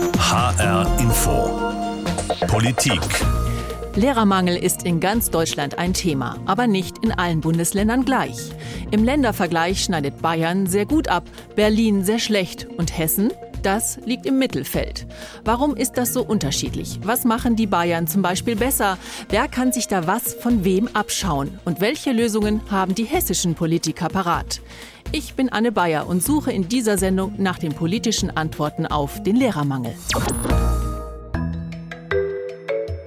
HR Info. Politik. Lehrermangel ist in ganz Deutschland ein Thema, aber nicht in allen Bundesländern gleich. Im Ländervergleich schneidet Bayern sehr gut ab, Berlin sehr schlecht und Hessen das liegt im Mittelfeld. Warum ist das so unterschiedlich? Was machen die Bayern zum Beispiel besser? Wer kann sich da was von wem abschauen? Und welche Lösungen haben die hessischen Politiker parat? Ich bin Anne Bayer und suche in dieser Sendung nach den politischen Antworten auf den Lehrermangel.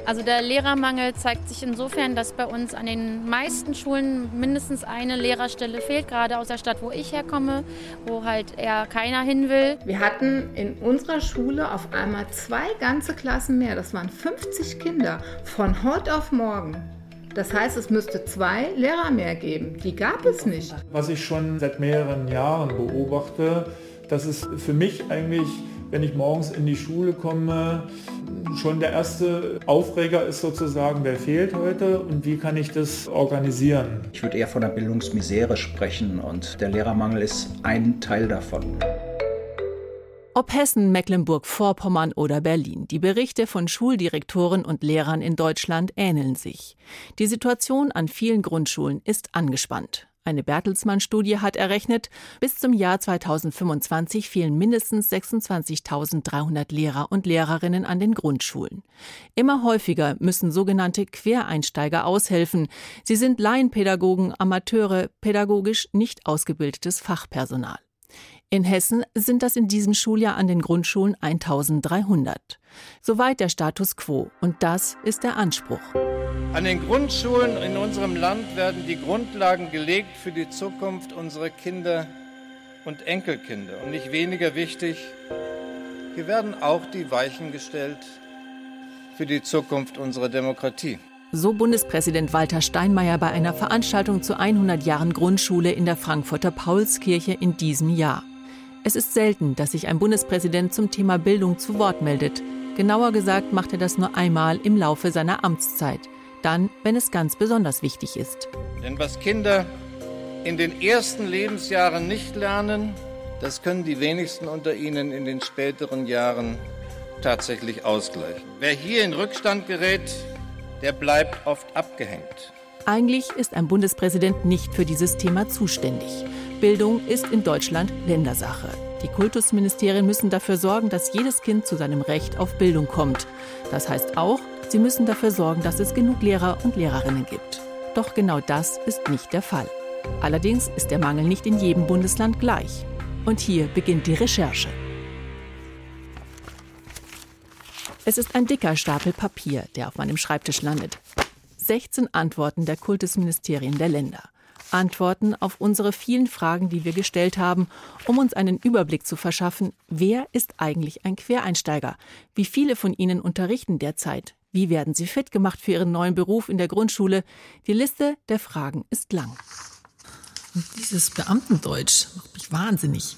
Also der Lehrermangel zeigt sich insofern, dass bei uns an den meisten Schulen mindestens eine Lehrerstelle fehlt, gerade aus der Stadt, wo ich herkomme, wo halt eher keiner hin will. Wir hatten in unserer Schule auf einmal zwei ganze Klassen mehr. Das waren 50 Kinder von heute auf morgen. Das heißt, es müsste zwei Lehrer mehr geben. Die gab es nicht. Was ich schon seit mehreren Jahren beobachte, dass es für mich eigentlich, wenn ich morgens in die Schule komme, schon der erste Aufreger ist sozusagen, wer fehlt heute und wie kann ich das organisieren? Ich würde eher von einer Bildungsmisere sprechen und der Lehrermangel ist ein Teil davon. Ob Hessen, Mecklenburg-Vorpommern oder Berlin, die Berichte von Schuldirektoren und Lehrern in Deutschland ähneln sich. Die Situation an vielen Grundschulen ist angespannt. Eine Bertelsmann-Studie hat errechnet, bis zum Jahr 2025 fehlen mindestens 26.300 Lehrer und Lehrerinnen an den Grundschulen. Immer häufiger müssen sogenannte Quereinsteiger aushelfen. Sie sind Laienpädagogen, Amateure, pädagogisch nicht ausgebildetes Fachpersonal. In Hessen sind das in diesem Schuljahr an den Grundschulen 1300. Soweit der Status quo. Und das ist der Anspruch. An den Grundschulen in unserem Land werden die Grundlagen gelegt für die Zukunft unserer Kinder und Enkelkinder. Und nicht weniger wichtig, hier werden auch die Weichen gestellt für die Zukunft unserer Demokratie. So Bundespräsident Walter Steinmeier bei einer Veranstaltung zu 100 Jahren Grundschule in der Frankfurter Paulskirche in diesem Jahr. Es ist selten, dass sich ein Bundespräsident zum Thema Bildung zu Wort meldet. Genauer gesagt macht er das nur einmal im Laufe seiner Amtszeit. Dann, wenn es ganz besonders wichtig ist. Denn was Kinder in den ersten Lebensjahren nicht lernen, das können die wenigsten unter ihnen in den späteren Jahren tatsächlich ausgleichen. Wer hier in Rückstand gerät, der bleibt oft abgehängt. Eigentlich ist ein Bundespräsident nicht für dieses Thema zuständig. Bildung ist in Deutschland Ländersache. Die Kultusministerien müssen dafür sorgen, dass jedes Kind zu seinem Recht auf Bildung kommt. Das heißt auch, sie müssen dafür sorgen, dass es genug Lehrer und Lehrerinnen gibt. Doch genau das ist nicht der Fall. Allerdings ist der Mangel nicht in jedem Bundesland gleich. Und hier beginnt die Recherche. Es ist ein dicker Stapel Papier, der auf meinem Schreibtisch landet. 16 Antworten der Kultusministerien der Länder. Antworten auf unsere vielen Fragen, die wir gestellt haben, um uns einen Überblick zu verschaffen, wer ist eigentlich ein Quereinsteiger? Wie viele von ihnen unterrichten derzeit? Wie werden sie fit gemacht für ihren neuen Beruf in der Grundschule? Die Liste der Fragen ist lang. Und dieses Beamtendeutsch macht mich wahnsinnig.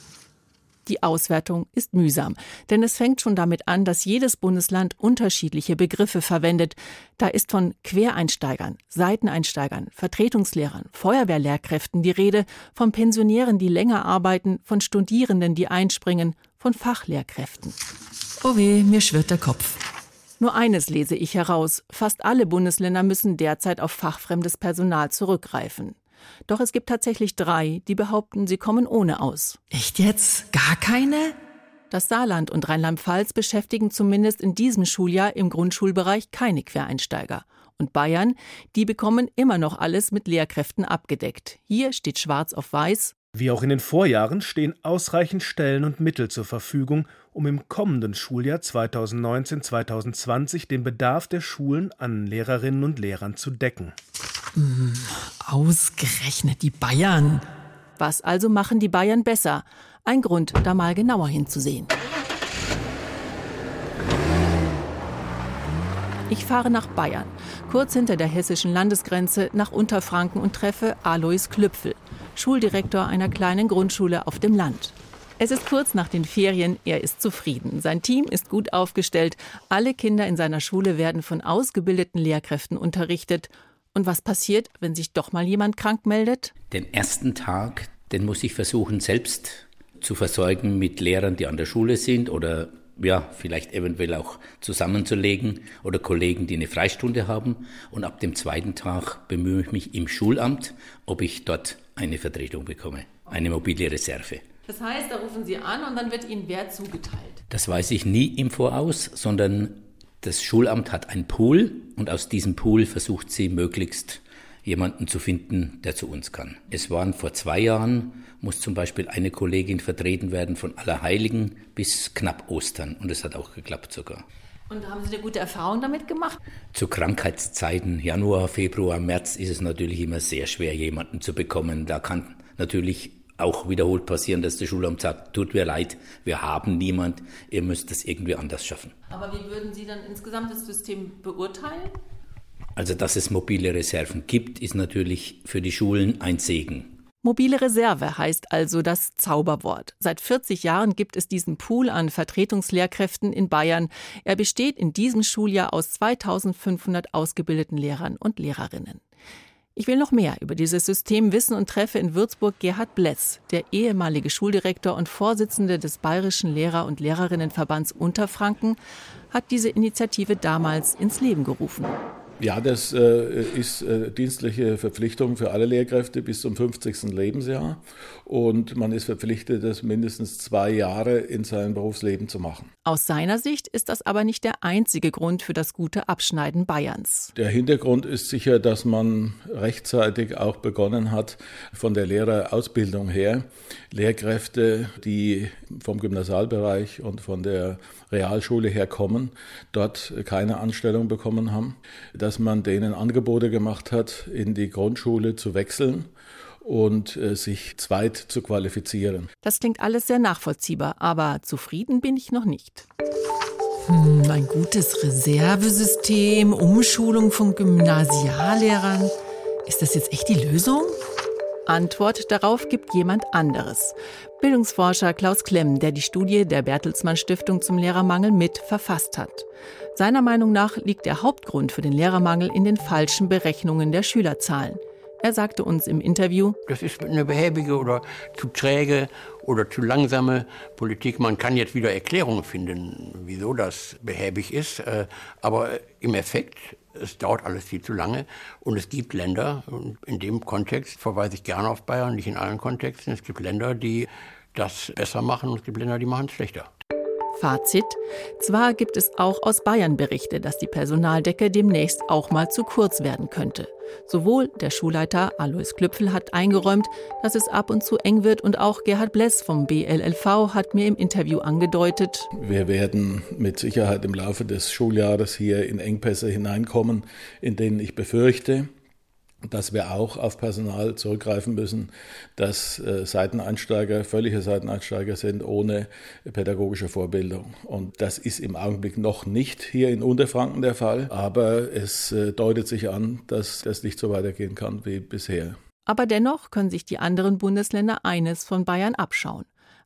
Die Auswertung ist mühsam, denn es fängt schon damit an, dass jedes Bundesland unterschiedliche Begriffe verwendet. Da ist von Quereinsteigern, Seiteneinsteigern, Vertretungslehrern, Feuerwehrlehrkräften die Rede, von Pensionären, die länger arbeiten, von Studierenden, die einspringen, von Fachlehrkräften. Oh weh, mir schwirrt der Kopf. Nur eines lese ich heraus. Fast alle Bundesländer müssen derzeit auf fachfremdes Personal zurückgreifen. Doch es gibt tatsächlich drei, die behaupten, sie kommen ohne aus. Echt jetzt? Gar keine? Das Saarland und Rheinland-Pfalz beschäftigen zumindest in diesem Schuljahr im Grundschulbereich keine Quereinsteiger. Und Bayern, die bekommen immer noch alles mit Lehrkräften abgedeckt. Hier steht schwarz auf weiß. Wie auch in den Vorjahren stehen ausreichend Stellen und Mittel zur Verfügung, um im kommenden Schuljahr 2019-2020 den Bedarf der Schulen an Lehrerinnen und Lehrern zu decken. Hm, ausgerechnet die Bayern. Was also machen die Bayern besser? Ein Grund, da mal genauer hinzusehen. Ich fahre nach Bayern, kurz hinter der hessischen Landesgrenze nach Unterfranken und treffe Alois Klüpfel, Schuldirektor einer kleinen Grundschule auf dem Land. Es ist kurz nach den Ferien, er ist zufrieden. Sein Team ist gut aufgestellt, alle Kinder in seiner Schule werden von ausgebildeten Lehrkräften unterrichtet. Und was passiert, wenn sich doch mal jemand krank meldet? Den ersten Tag, den muss ich versuchen selbst zu versorgen mit Lehrern, die an der Schule sind oder ja, vielleicht eventuell auch zusammenzulegen oder Kollegen, die eine Freistunde haben. Und ab dem zweiten Tag bemühe ich mich im Schulamt, ob ich dort eine Vertretung bekomme, eine mobile Reserve. Das heißt, da rufen Sie an und dann wird Ihnen wer zugeteilt? Das weiß ich nie im Voraus, sondern das Schulamt hat einen Pool und aus diesem Pool versucht sie möglichst jemanden zu finden, der zu uns kann. Es waren vor zwei Jahren, muss zum Beispiel eine Kollegin vertreten werden von Allerheiligen bis knapp Ostern und es hat auch geklappt sogar. Und haben Sie eine gute Erfahrung damit gemacht? Zu Krankheitszeiten, Januar, Februar, März, ist es natürlich immer sehr schwer, jemanden zu bekommen. Da kann natürlich auch wiederholt passieren, dass der Schulamt sagt, tut mir leid, wir haben niemand, ihr müsst das irgendwie anders schaffen. Aber wie würden Sie dann insgesamt das System beurteilen? Also, dass es mobile Reserven gibt, ist natürlich für die Schulen ein Segen. Mobile Reserve heißt also das Zauberwort. Seit 40 Jahren gibt es diesen Pool an Vertretungslehrkräften in Bayern. Er besteht in diesem Schuljahr aus 2500 ausgebildeten Lehrern und Lehrerinnen. Ich will noch mehr über dieses System wissen und treffe in Würzburg Gerhard Bless, der ehemalige Schuldirektor und Vorsitzende des Bayerischen Lehrer- und Lehrerinnenverbands Unterfranken, hat diese Initiative damals ins Leben gerufen. Ja, das äh, ist äh, dienstliche Verpflichtung für alle Lehrkräfte bis zum 50. Lebensjahr. Und man ist verpflichtet, das mindestens zwei Jahre in seinem Berufsleben zu machen. Aus seiner Sicht ist das aber nicht der einzige Grund für das gute Abschneiden Bayerns. Der Hintergrund ist sicher, dass man rechtzeitig auch begonnen hat, von der Lehrerausbildung her Lehrkräfte, die vom Gymnasialbereich und von der Realschule her kommen, dort keine Anstellung bekommen haben, dass man denen Angebote gemacht hat, in die Grundschule zu wechseln und äh, sich zweit zu qualifizieren. Das klingt alles sehr nachvollziehbar, aber zufrieden bin ich noch nicht. Hm, ein gutes Reservesystem, Umschulung von Gymnasiallehrern. Ist das jetzt echt die Lösung? Antwort darauf gibt jemand anderes. Bildungsforscher Klaus Klemm, der die Studie der Bertelsmann Stiftung zum Lehrermangel mit verfasst hat. Seiner Meinung nach liegt der Hauptgrund für den Lehrermangel in den falschen Berechnungen der Schülerzahlen. Er sagte uns im Interview, das ist eine behäbige oder zu träge oder zu langsame Politik. Man kann jetzt wieder Erklärungen finden, wieso das behäbig ist, äh, aber im Effekt es dauert alles viel zu lange und es gibt Länder, in dem Kontext verweise ich gerne auf Bayern, nicht in allen Kontexten, es gibt Länder, die das besser machen und es gibt Länder, die machen es schlechter. Fazit. Zwar gibt es auch aus Bayern Berichte, dass die Personaldecke demnächst auch mal zu kurz werden könnte. Sowohl der Schulleiter Alois Klüpfel hat eingeräumt, dass es ab und zu eng wird und auch Gerhard Bless vom BLLV hat mir im Interview angedeutet. Wir werden mit Sicherheit im Laufe des Schuljahres hier in Engpässe hineinkommen, in denen ich befürchte, dass wir auch auf Personal zurückgreifen müssen, dass äh, Seiteneinsteiger, völlige Seiteneinsteiger sind ohne pädagogische Vorbildung. Und das ist im Augenblick noch nicht hier in Unterfranken der Fall, aber es äh, deutet sich an, dass das nicht so weitergehen kann wie bisher. Aber dennoch können sich die anderen Bundesländer eines von Bayern abschauen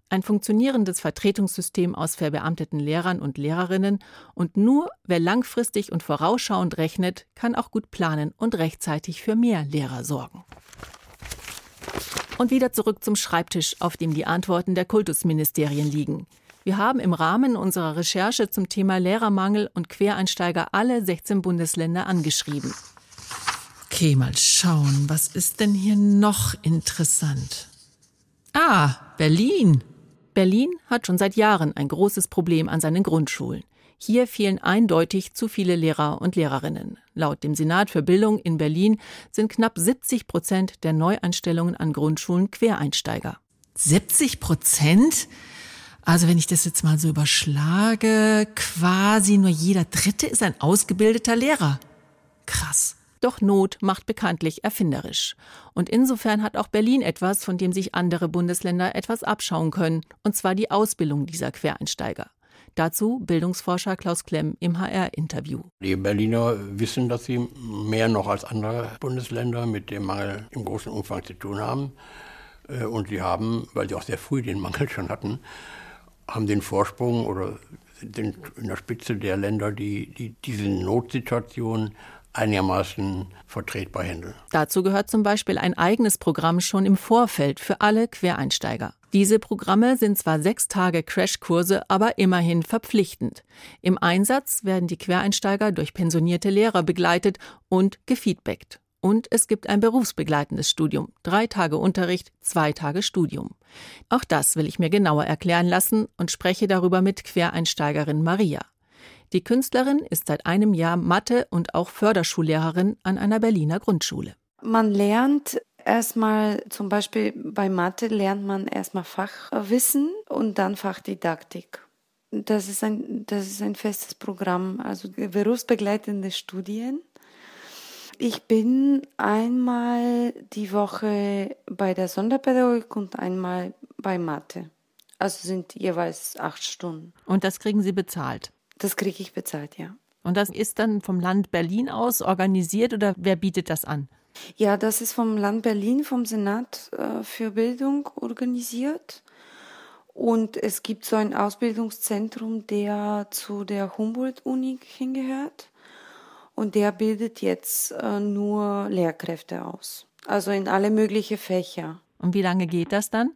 ein funktionierendes Vertretungssystem aus verbeamteten Lehrern und Lehrerinnen und nur wer langfristig und vorausschauend rechnet, kann auch gut planen und rechtzeitig für mehr Lehrer sorgen. Und wieder zurück zum Schreibtisch, auf dem die Antworten der Kultusministerien liegen. Wir haben im Rahmen unserer Recherche zum Thema Lehrermangel und Quereinsteiger alle 16 Bundesländer angeschrieben. Okay, mal schauen, was ist denn hier noch interessant? Ah, Berlin. Berlin hat schon seit Jahren ein großes Problem an seinen Grundschulen. Hier fehlen eindeutig zu viele Lehrer und Lehrerinnen. Laut dem Senat für Bildung in Berlin sind knapp 70 Prozent der Neueinstellungen an Grundschulen Quereinsteiger. 70 Prozent? Also wenn ich das jetzt mal so überschlage, quasi nur jeder Dritte ist ein ausgebildeter Lehrer. Krass. Doch Not macht bekanntlich erfinderisch. Und insofern hat auch Berlin etwas, von dem sich andere Bundesländer etwas abschauen können, und zwar die Ausbildung dieser Quereinsteiger. Dazu Bildungsforscher Klaus Klemm im HR-Interview. Die Berliner wissen, dass sie mehr noch als andere Bundesländer mit dem Mangel im großen Umfang zu tun haben. Äh, und sie haben, weil sie auch sehr früh den Mangel schon hatten, haben den Vorsprung oder sind in der Spitze der Länder, die, die diese Notsituation einigermaßen vertretbar handeln. Dazu gehört zum Beispiel ein eigenes Programm schon im Vorfeld für alle Quereinsteiger. Diese Programme sind zwar sechs Tage Crashkurse, aber immerhin verpflichtend. Im Einsatz werden die Quereinsteiger durch pensionierte Lehrer begleitet und gefeedbackt. Und es gibt ein berufsbegleitendes Studium. Drei Tage Unterricht, zwei Tage Studium. Auch das will ich mir genauer erklären lassen und spreche darüber mit Quereinsteigerin Maria. Die Künstlerin ist seit einem Jahr Mathe- und auch Förderschullehrerin an einer Berliner Grundschule. Man lernt erstmal, zum Beispiel bei Mathe lernt man erstmal Fachwissen und dann Fachdidaktik. Das ist ein, das ist ein festes Programm, also berufsbegleitende Studien. Ich bin einmal die Woche bei der Sonderpädagogik und einmal bei Mathe. Also sind jeweils acht Stunden. Und das kriegen Sie bezahlt? Das kriege ich bezahlt, ja. Und das ist dann vom Land Berlin aus organisiert oder wer bietet das an? Ja, das ist vom Land Berlin, vom Senat äh, für Bildung organisiert. Und es gibt so ein Ausbildungszentrum, der zu der Humboldt-Uni hingehört. Und der bildet jetzt äh, nur Lehrkräfte aus. Also in alle möglichen Fächer. Und wie lange geht das dann?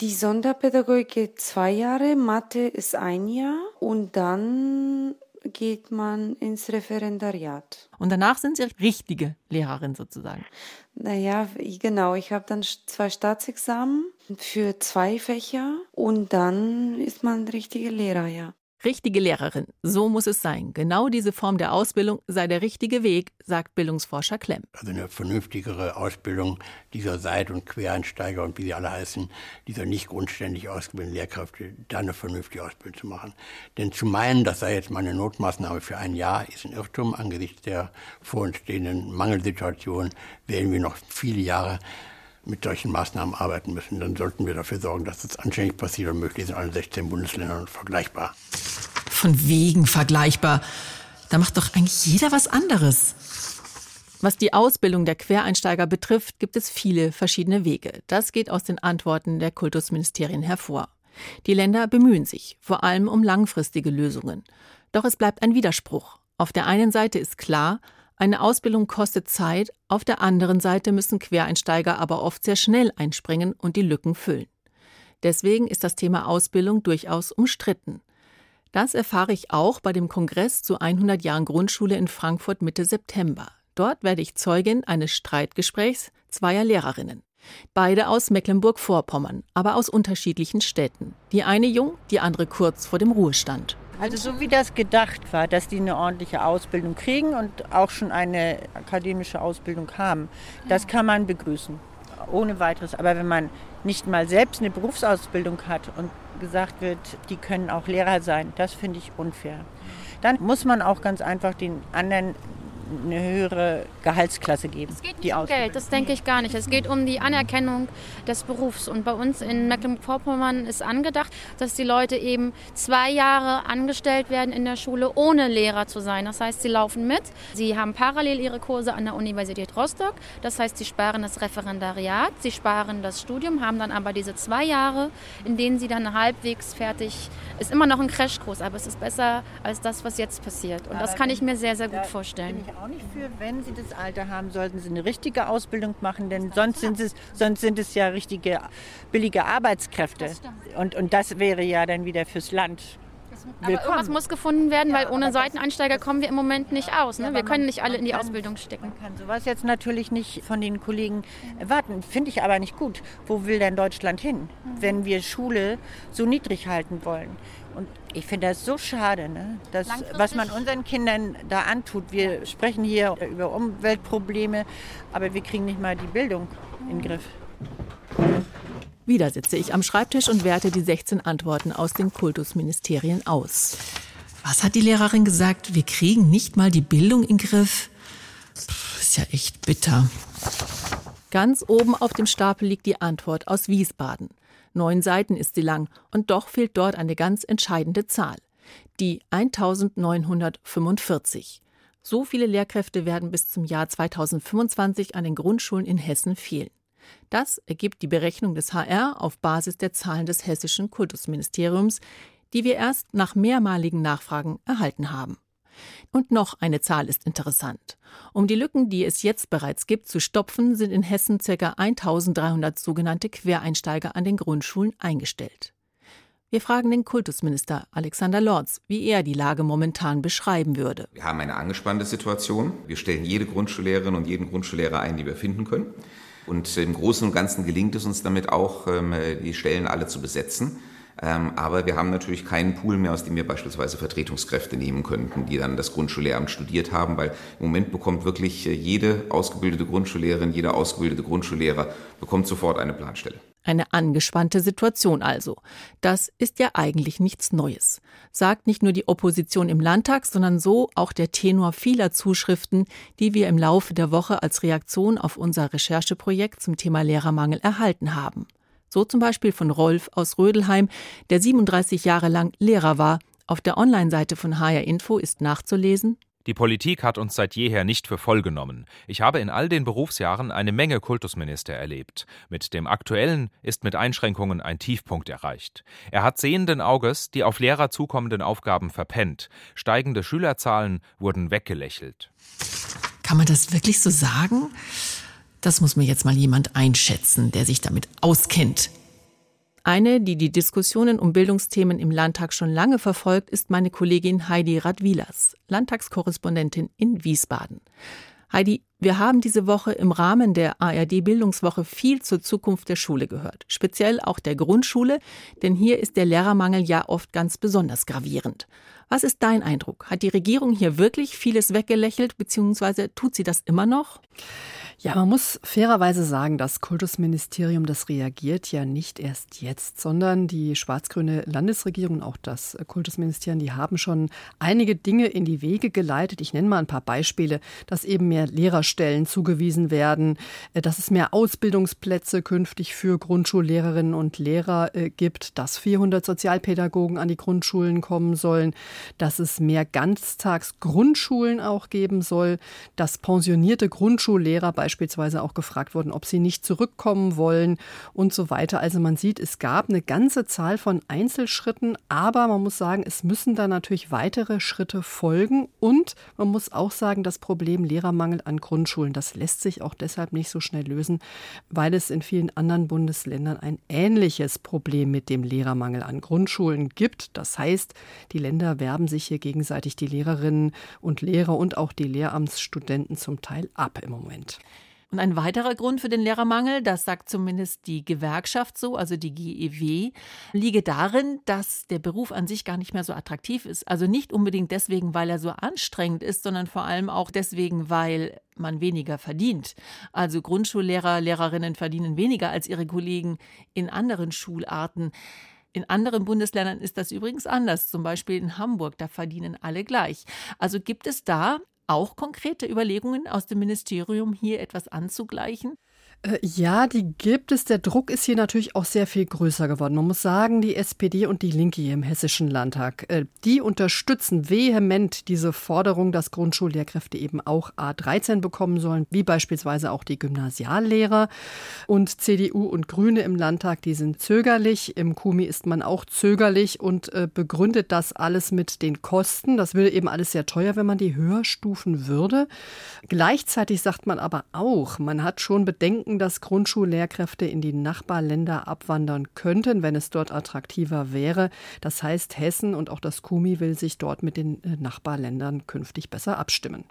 Die Sonderpädagogik geht zwei Jahre, Mathe ist ein Jahr und dann geht man ins Referendariat. Und danach sind Sie richtige Lehrerin sozusagen. Naja, genau. Ich habe dann zwei Staatsexamen für zwei Fächer und dann ist man richtige Lehrer, ja. Richtige Lehrerin, so muss es sein. Genau diese Form der Ausbildung sei der richtige Weg, sagt Bildungsforscher Klemm. Also eine vernünftigere Ausbildung dieser Seit- und Quereinsteiger und wie sie alle heißen, dieser nicht grundständig ausgebildeten Lehrkräfte, da eine vernünftige Ausbildung zu machen. Denn zu meinen, das sei jetzt mal eine Notmaßnahme für ein Jahr, ist ein Irrtum. Angesichts der vor uns stehenden Mangelsituation werden wir noch viele Jahre mit solchen Maßnahmen arbeiten müssen, dann sollten wir dafür sorgen, dass das anständig passiert und möglichst in allen 16 Bundesländern vergleichbar. Von wegen vergleichbar. Da macht doch eigentlich jeder was anderes. Was die Ausbildung der Quereinsteiger betrifft, gibt es viele verschiedene Wege. Das geht aus den Antworten der Kultusministerien hervor. Die Länder bemühen sich, vor allem um langfristige Lösungen. Doch es bleibt ein Widerspruch. Auf der einen Seite ist klar, eine Ausbildung kostet Zeit, auf der anderen Seite müssen Quereinsteiger aber oft sehr schnell einspringen und die Lücken füllen. Deswegen ist das Thema Ausbildung durchaus umstritten. Das erfahre ich auch bei dem Kongress zu 100 Jahren Grundschule in Frankfurt Mitte September. Dort werde ich Zeugin eines Streitgesprächs zweier Lehrerinnen. Beide aus Mecklenburg-Vorpommern, aber aus unterschiedlichen Städten. Die eine jung, die andere kurz vor dem Ruhestand. Also so wie das gedacht war, dass die eine ordentliche Ausbildung kriegen und auch schon eine akademische Ausbildung haben, das kann man begrüßen, ohne weiteres. Aber wenn man nicht mal selbst eine Berufsausbildung hat und gesagt wird, die können auch Lehrer sein, das finde ich unfair. Dann muss man auch ganz einfach den anderen eine höhere Gehaltsklasse geben. Es geht nicht um Geld, das denke ich gar nicht. Es geht um die Anerkennung des Berufs. Und bei uns in Mecklenburg-Vorpommern ist angedacht, dass die Leute eben zwei Jahre angestellt werden in der Schule, ohne Lehrer zu sein. Das heißt, sie laufen mit, sie haben parallel ihre Kurse an der Universität Rostock. Das heißt, sie sparen das Referendariat, sie sparen das Studium, haben dann aber diese zwei Jahre, in denen sie dann halbwegs fertig, ist immer noch ein Crashkurs, aber es ist besser als das, was jetzt passiert. Und das kann ich mir sehr, sehr gut vorstellen auch nicht für. Wenn Sie das Alter haben, sollten Sie eine richtige Ausbildung machen, denn sonst sind es, sonst sind es ja richtige billige Arbeitskräfte. Und, und das wäre ja dann wieder fürs Land. Aber irgendwas muss gefunden werden, weil ohne Seiteneinsteiger kommen wir im Moment nicht aus. Ne? Wir können nicht alle in die Ausbildung stecken. Man kann sowas jetzt natürlich nicht von den Kollegen erwarten. Finde ich aber nicht gut. Wo will denn Deutschland hin, wenn wir Schule so niedrig halten wollen? Und ich finde das so schade, ne? das, was man unseren Kindern da antut. Wir sprechen hier über Umweltprobleme, aber wir kriegen nicht mal die Bildung in den Griff. Wieder sitze ich am Schreibtisch und werte die 16 Antworten aus den Kultusministerien aus. Was hat die Lehrerin gesagt? Wir kriegen nicht mal die Bildung in den Griff. Puh, ist ja echt bitter. Ganz oben auf dem Stapel liegt die Antwort aus Wiesbaden. Neun Seiten ist sie lang und doch fehlt dort eine ganz entscheidende Zahl. Die 1945. So viele Lehrkräfte werden bis zum Jahr 2025 an den Grundschulen in Hessen fehlen. Das ergibt die Berechnung des HR auf Basis der Zahlen des hessischen Kultusministeriums, die wir erst nach mehrmaligen Nachfragen erhalten haben. Und noch eine Zahl ist interessant. Um die Lücken, die es jetzt bereits gibt, zu stopfen, sind in Hessen ca. 1300 sogenannte Quereinsteiger an den Grundschulen eingestellt. Wir fragen den Kultusminister Alexander Lorz, wie er die Lage momentan beschreiben würde. Wir haben eine angespannte Situation. Wir stellen jede Grundschullehrerin und jeden Grundschullehrer ein, die wir finden können. Und im Großen und Ganzen gelingt es uns damit auch, ähm, die Stellen alle zu besetzen. Ähm, aber wir haben natürlich keinen Pool mehr, aus dem wir beispielsweise Vertretungskräfte nehmen könnten, die dann das Grundschullehramt studiert haben, weil im Moment bekommt wirklich äh, jede ausgebildete Grundschullehrerin, jeder ausgebildete Grundschullehrer bekommt sofort eine Planstelle. Eine angespannte Situation also. Das ist ja eigentlich nichts Neues, sagt nicht nur die Opposition im Landtag, sondern so auch der Tenor vieler Zuschriften, die wir im Laufe der Woche als Reaktion auf unser Rechercheprojekt zum Thema Lehrermangel erhalten haben. So zum Beispiel von Rolf aus Rödelheim, der 37 Jahre lang Lehrer war. Auf der Online-Seite von HR Info ist nachzulesen. Die Politik hat uns seit jeher nicht für voll genommen. Ich habe in all den Berufsjahren eine Menge Kultusminister erlebt. Mit dem aktuellen ist mit Einschränkungen ein Tiefpunkt erreicht. Er hat sehenden Auges die auf Lehrer zukommenden Aufgaben verpennt. Steigende Schülerzahlen wurden weggelächelt. Kann man das wirklich so sagen? Das muss mir jetzt mal jemand einschätzen, der sich damit auskennt. Eine, die die Diskussionen um Bildungsthemen im Landtag schon lange verfolgt, ist meine Kollegin Heidi Radwilas, Landtagskorrespondentin in Wiesbaden. Heidi, wir haben diese Woche im Rahmen der ARD Bildungswoche viel zur Zukunft der Schule gehört, speziell auch der Grundschule, denn hier ist der Lehrermangel ja oft ganz besonders gravierend. Was ist dein Eindruck? Hat die Regierung hier wirklich vieles weggelächelt, beziehungsweise tut sie das immer noch? Ja, man muss fairerweise sagen, das Kultusministerium, das reagiert ja nicht erst jetzt, sondern die schwarz-grüne Landesregierung und auch das Kultusministerium, die haben schon einige Dinge in die Wege geleitet. Ich nenne mal ein paar Beispiele, dass eben mehr Lehrerstellen zugewiesen werden, äh, dass es mehr Ausbildungsplätze künftig für Grundschullehrerinnen und Lehrer äh, gibt, dass 400 Sozialpädagogen an die Grundschulen kommen sollen, dass es mehr Ganztagsgrundschulen auch geben soll, dass pensionierte Grundschullehrer bei beispielsweise auch gefragt worden, ob sie nicht zurückkommen wollen und so weiter. Also man sieht, es gab eine ganze Zahl von Einzelschritten, aber man muss sagen, es müssen da natürlich weitere Schritte folgen und man muss auch sagen, das Problem Lehrermangel an Grundschulen, das lässt sich auch deshalb nicht so schnell lösen, weil es in vielen anderen Bundesländern ein ähnliches Problem mit dem Lehrermangel an Grundschulen gibt. Das heißt, die Länder werben sich hier gegenseitig die Lehrerinnen und Lehrer und auch die Lehramtsstudenten zum Teil ab im Moment. Und ein weiterer Grund für den Lehrermangel, das sagt zumindest die Gewerkschaft so, also die GEW, liege darin, dass der Beruf an sich gar nicht mehr so attraktiv ist. Also nicht unbedingt deswegen, weil er so anstrengend ist, sondern vor allem auch deswegen, weil man weniger verdient. Also Grundschullehrer, Lehrerinnen verdienen weniger als ihre Kollegen in anderen Schularten. In anderen Bundesländern ist das übrigens anders. Zum Beispiel in Hamburg, da verdienen alle gleich. Also gibt es da auch konkrete Überlegungen aus dem Ministerium, hier etwas anzugleichen? Äh, ja, die gibt es. Der Druck ist hier natürlich auch sehr viel größer geworden. Man muss sagen, die SPD und die Linke hier im Hessischen Landtag, äh, die unterstützen vehement diese Forderung, dass Grundschullehrkräfte eben auch A13 bekommen sollen, wie beispielsweise auch die Gymnasiallehrer. Und CDU und Grüne im Landtag, die sind zögerlich. Im Kumi ist man auch zögerlich und äh, begründet das alles mit den Kosten. Das würde eben alles sehr teuer, wenn man die höher stufen würde. Gleichzeitig sagt man aber auch, man hat schon Bedenken, denken, dass Grundschullehrkräfte in die Nachbarländer abwandern könnten, wenn es dort attraktiver wäre. Das heißt, Hessen und auch das KUMI will sich dort mit den äh, Nachbarländern künftig besser abstimmen.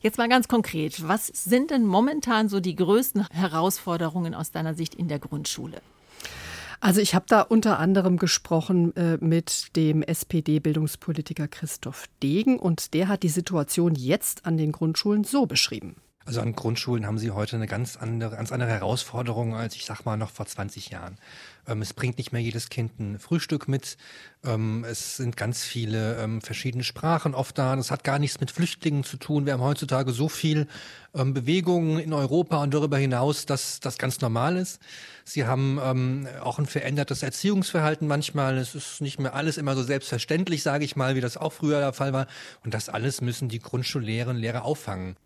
Jetzt mal ganz konkret, was sind denn momentan so die größten Herausforderungen aus deiner Sicht in der Grundschule? Also ich habe da unter anderem gesprochen äh, mit dem SPD-Bildungspolitiker Christoph Degen und der hat die Situation jetzt an den Grundschulen so beschrieben. Also an Grundschulen haben sie heute eine ganz andere, ganz andere Herausforderung als ich sag mal noch vor 20 Jahren. Ähm, es bringt nicht mehr jedes Kind ein Frühstück mit. Ähm, es sind ganz viele ähm, verschiedene Sprachen oft da. Das hat gar nichts mit Flüchtlingen zu tun. Wir haben heutzutage so viel ähm, Bewegung in Europa und darüber hinaus, dass das ganz normal ist. Sie haben ähm, auch ein verändertes Erziehungsverhalten manchmal. Es ist nicht mehr alles immer so selbstverständlich, sage ich mal, wie das auch früher der Fall war. Und das alles müssen die Grundschullehrerinnen und Lehrer auffangen.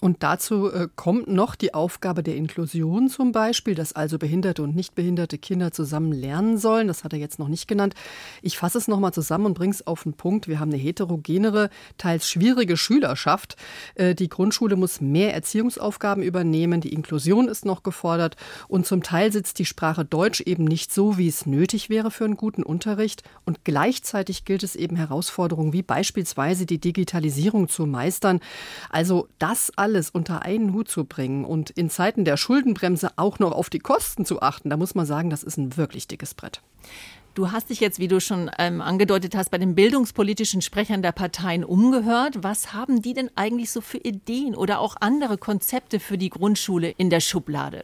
Und dazu äh, kommt noch die Aufgabe der Inklusion zum Beispiel, dass also behinderte und nicht behinderte Kinder zusammen lernen sollen. Das hat er jetzt noch nicht genannt. Ich fasse es nochmal zusammen und bringe es auf den Punkt. Wir haben eine heterogenere, teils schwierige Schülerschaft. Äh, die Grundschule muss mehr Erziehungsaufgaben übernehmen. Die Inklusion ist noch gefordert. Und zum Teil sitzt die Sprache Deutsch eben nicht so, wie es nötig wäre für einen guten Unterricht. Und gleichzeitig gilt es eben Herausforderungen wie beispielsweise die Digitalisierung zu meistern. Also das alles alles unter einen Hut zu bringen und in Zeiten der Schuldenbremse auch noch auf die Kosten zu achten, da muss man sagen, das ist ein wirklich dickes Brett. Du hast dich jetzt, wie du schon ähm, angedeutet hast, bei den bildungspolitischen Sprechern der Parteien umgehört. Was haben die denn eigentlich so für Ideen oder auch andere Konzepte für die Grundschule in der Schublade?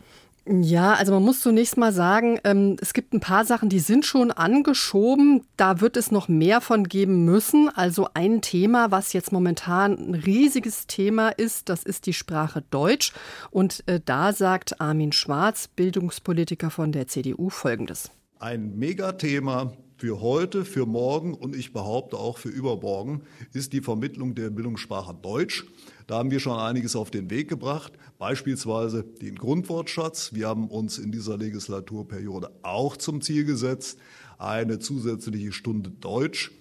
Ja, also man muss zunächst mal sagen, ähm, es gibt ein paar Sachen, die sind schon angeschoben. Da wird es noch mehr von geben müssen. Also ein Thema, was jetzt momentan ein riesiges Thema ist, das ist die Sprache Deutsch. Und äh, da sagt Armin Schwarz, Bildungspolitiker von der CDU, Folgendes. Ein Megathema für heute, für morgen und ich behaupte auch für übermorgen ist die Vermittlung der Bildungssprache Deutsch. Da haben wir schon einiges auf den Weg gebracht, beispielsweise den Grundwortschatz. Wir haben uns in dieser Legislaturperiode auch zum Ziel gesetzt, eine zusätzliche Stunde Deutsch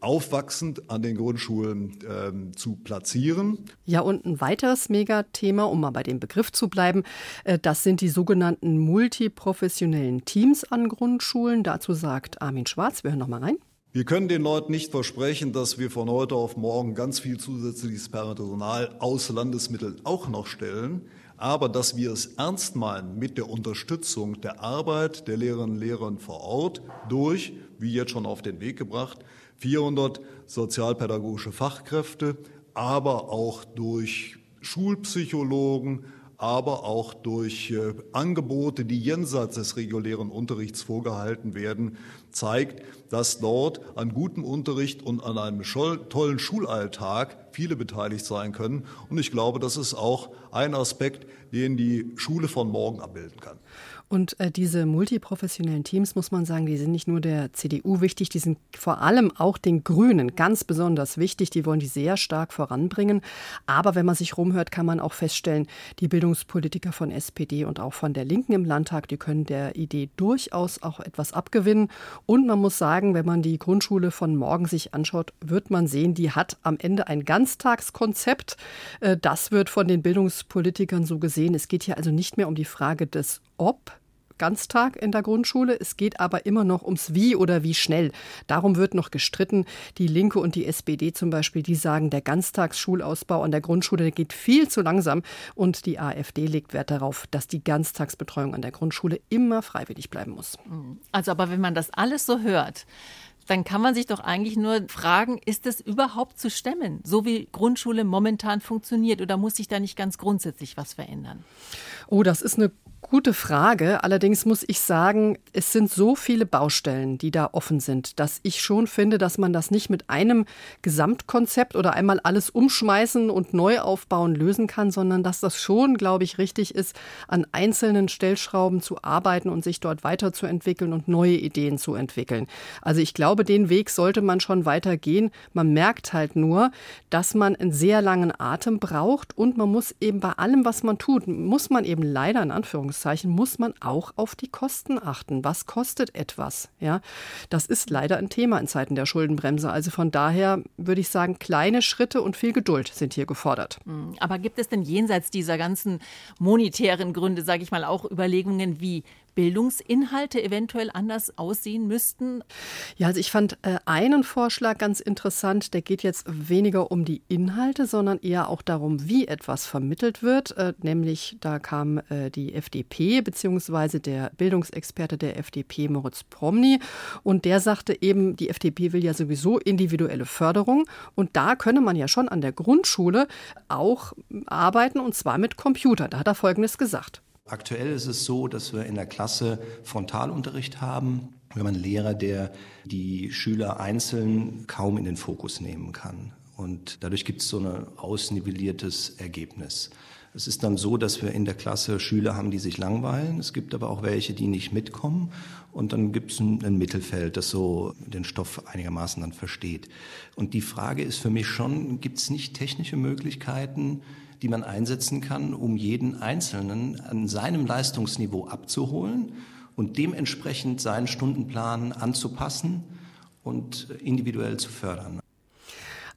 aufwachsend an den Grundschulen ähm, zu platzieren. Ja, und ein weiteres Megathema, um mal bei dem Begriff zu bleiben, äh, das sind die sogenannten multiprofessionellen Teams an Grundschulen. Dazu sagt Armin Schwarz, wir hören noch mal rein. Wir können den Leuten nicht versprechen, dass wir von heute auf morgen ganz viel zusätzliches Personal aus Landesmitteln auch noch stellen, aber dass wir es ernst meinen mit der Unterstützung der Arbeit der Lehrerinnen und Lehrer vor Ort durch, wie jetzt schon auf den Weg gebracht, 400 sozialpädagogische Fachkräfte, aber auch durch Schulpsychologen, aber auch durch äh, Angebote, die jenseits des regulären Unterrichts vorgehalten werden, zeigt, dass dort an gutem Unterricht und an einem tollen Schulalltag viele beteiligt sein können. Und ich glaube, das ist auch ein Aspekt, den die Schule von morgen abbilden kann. Und äh, diese multiprofessionellen Teams, muss man sagen, die sind nicht nur der CDU wichtig, die sind vor allem auch den Grünen ganz besonders wichtig. Die wollen die sehr stark voranbringen. Aber wenn man sich rumhört, kann man auch feststellen, die Bildungspolitiker von SPD und auch von der Linken im Landtag, die können der Idee durchaus auch etwas abgewinnen. Und man muss sagen, wenn man die Grundschule von morgen sich anschaut, wird man sehen, die hat am Ende ein Ganztagskonzept. Äh, das wird von den Bildungspolitikern so gesehen. Es geht hier also nicht mehr um die Frage des Ob, Ganztag in der Grundschule. Es geht aber immer noch ums Wie oder wie schnell. Darum wird noch gestritten. Die Linke und die SPD zum Beispiel, die sagen, der Ganztagsschulausbau an der Grundschule geht viel zu langsam. Und die AfD legt Wert darauf, dass die Ganztagsbetreuung an der Grundschule immer freiwillig bleiben muss. Also aber wenn man das alles so hört, dann kann man sich doch eigentlich nur fragen, ist es überhaupt zu stemmen, so wie Grundschule momentan funktioniert, oder muss sich da nicht ganz grundsätzlich was verändern? Oh, das ist eine Gute Frage. Allerdings muss ich sagen, es sind so viele Baustellen, die da offen sind, dass ich schon finde, dass man das nicht mit einem Gesamtkonzept oder einmal alles umschmeißen und neu aufbauen lösen kann, sondern dass das schon, glaube ich, richtig ist, an einzelnen Stellschrauben zu arbeiten und sich dort weiterzuentwickeln und neue Ideen zu entwickeln. Also ich glaube, den Weg sollte man schon weitergehen. Man merkt halt nur, dass man einen sehr langen Atem braucht und man muss eben bei allem, was man tut, muss man eben leider in Anführungszeichen Anführungszeichen, muss man auch auf die Kosten achten. Was kostet etwas? Ja, das ist leider ein Thema in Zeiten der Schuldenbremse. Also von daher würde ich sagen, kleine Schritte und viel Geduld sind hier gefordert. Hm, aber gibt es denn jenseits dieser ganzen monetären Gründe, sage ich mal, auch Überlegungen wie Bildungsinhalte eventuell anders aussehen müssten? Ja, also ich fand äh, einen Vorschlag ganz interessant. Der geht jetzt weniger um die Inhalte, sondern eher auch darum, wie etwas vermittelt wird. Äh, nämlich da kam äh, die FDP beziehungsweise der Bildungsexperte der FDP Moritz Promny und der sagte eben, die FDP will ja sowieso individuelle Förderung und da könne man ja schon an der Grundschule auch arbeiten und zwar mit Computer. Da hat er Folgendes gesagt. Aktuell ist es so, dass wir in der Klasse Frontalunterricht haben. Wir haben einen Lehrer, der die Schüler einzeln kaum in den Fokus nehmen kann. Und dadurch gibt es so ein ausnivelliertes Ergebnis. Es ist dann so, dass wir in der Klasse Schüler haben, die sich langweilen. Es gibt aber auch welche, die nicht mitkommen. Und dann gibt es ein, ein, Mittelfeld, das so den Stoff einigermaßen dann versteht. Und die Frage ist für mich schon, gibt es nicht technische Möglichkeiten, die man einsetzen kann, um jeden Einzelnen an seinem Leistungsniveau abzuholen und dementsprechend seinen Stundenplan anzupassen und individuell zu fördern.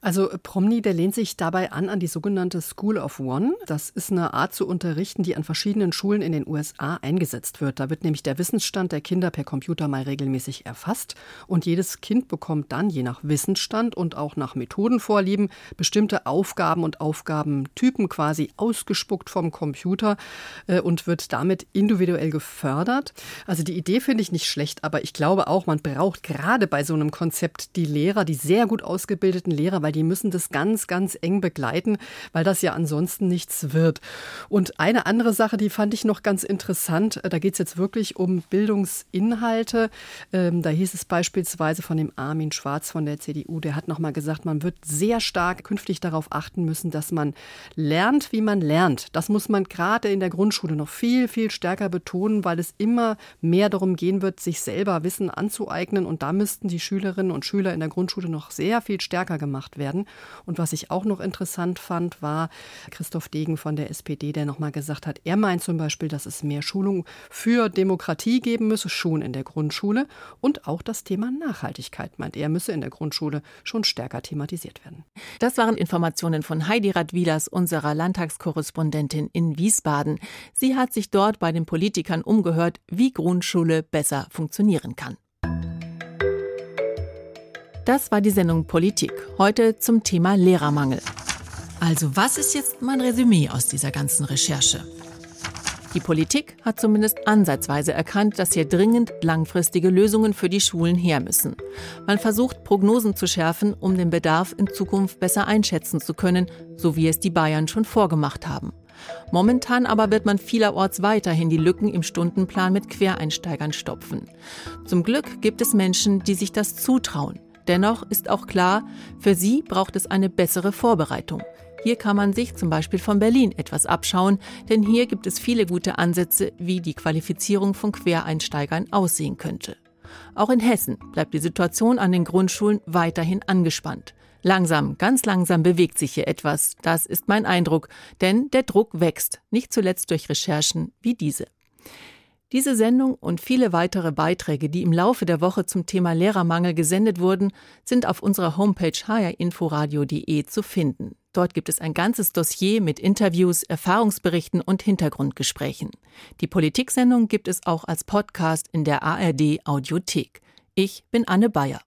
Also Promny, der lehnt sich dabei an an die sogenannte School of One. Das ist eine Art zu unterrichten, die an verschiedenen Schulen in den USA eingesetzt wird. Da wird nämlich der Wissensstand der Kinder per Computer mal regelmäßig erfasst und jedes Kind bekommt dann je nach Wissensstand und auch nach Methodenvorlieben bestimmte Aufgaben und Aufgabentypen quasi ausgespuckt vom Computer äh, und wird damit individuell gefördert. Also die Idee finde ich nicht schlecht, aber ich glaube auch, man braucht gerade bei so einem Konzept die Lehrer, die sehr gut ausgebildeten Lehrer, weil die müssen das ganz, ganz eng begleiten, weil das ja ansonsten nichts wird. Und eine andere Sache, die fand ich noch ganz interessant, da geht es jetzt wirklich um Bildungsinhalte. Ähm, da hieß es beispielsweise von dem Armin Schwarz von der CDU, der hat nochmal gesagt, man wird sehr stark künftig darauf achten müssen, dass man lernt, wie man lernt. Das muss man gerade in der Grundschule noch viel, viel stärker betonen, weil es immer mehr darum gehen wird, sich selber Wissen anzueignen. Und da müssten die Schülerinnen und Schüler in der Grundschule noch sehr viel stärker gemacht werden werden. Und was ich auch noch interessant fand, war Christoph Degen von der SPD, der nochmal gesagt hat, er meint zum Beispiel, dass es mehr Schulung für Demokratie geben müsse, schon in der Grundschule. Und auch das Thema Nachhaltigkeit, meint er, müsse in der Grundschule schon stärker thematisiert werden. Das waren Informationen von Heidi Radwilas, unserer Landtagskorrespondentin in Wiesbaden. Sie hat sich dort bei den Politikern umgehört, wie Grundschule besser funktionieren kann. Das war die Sendung Politik. Heute zum Thema Lehrermangel. Also, was ist jetzt mein Resümee aus dieser ganzen Recherche? Die Politik hat zumindest ansatzweise erkannt, dass hier dringend langfristige Lösungen für die Schulen her müssen. Man versucht, Prognosen zu schärfen, um den Bedarf in Zukunft besser einschätzen zu können, so wie es die Bayern schon vorgemacht haben. Momentan aber wird man vielerorts weiterhin die Lücken im Stundenplan mit Quereinsteigern stopfen. Zum Glück gibt es Menschen, die sich das zutrauen. Dennoch ist auch klar, für sie braucht es eine bessere Vorbereitung. Hier kann man sich zum Beispiel von Berlin etwas abschauen, denn hier gibt es viele gute Ansätze, wie die Qualifizierung von Quereinsteigern aussehen könnte. Auch in Hessen bleibt die Situation an den Grundschulen weiterhin angespannt. Langsam, ganz langsam bewegt sich hier etwas, das ist mein Eindruck, denn der Druck wächst, nicht zuletzt durch Recherchen wie diese. Diese Sendung und viele weitere Beiträge, die im Laufe der Woche zum Thema Lehrermangel gesendet wurden, sind auf unserer Homepage hrinforadio.de zu finden. Dort gibt es ein ganzes Dossier mit Interviews, Erfahrungsberichten und Hintergrundgesprächen. Die Politiksendung gibt es auch als Podcast in der ARD Audiothek. Ich bin Anne Bayer.